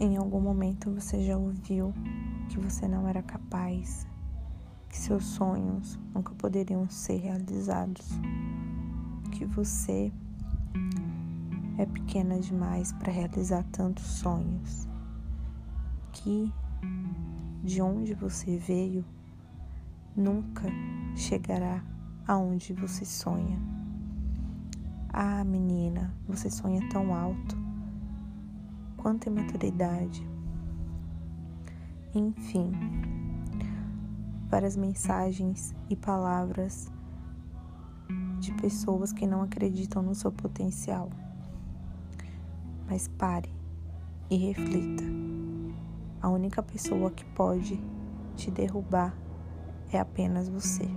Em algum momento você já ouviu que você não era capaz, que seus sonhos nunca poderiam ser realizados, que você é pequena demais para realizar tantos sonhos, que de onde você veio nunca chegará aonde você sonha. Ah, menina, você sonha tão alto. Quanta imaturidade. Enfim, várias mensagens e palavras de pessoas que não acreditam no seu potencial. Mas pare e reflita. A única pessoa que pode te derrubar é apenas você.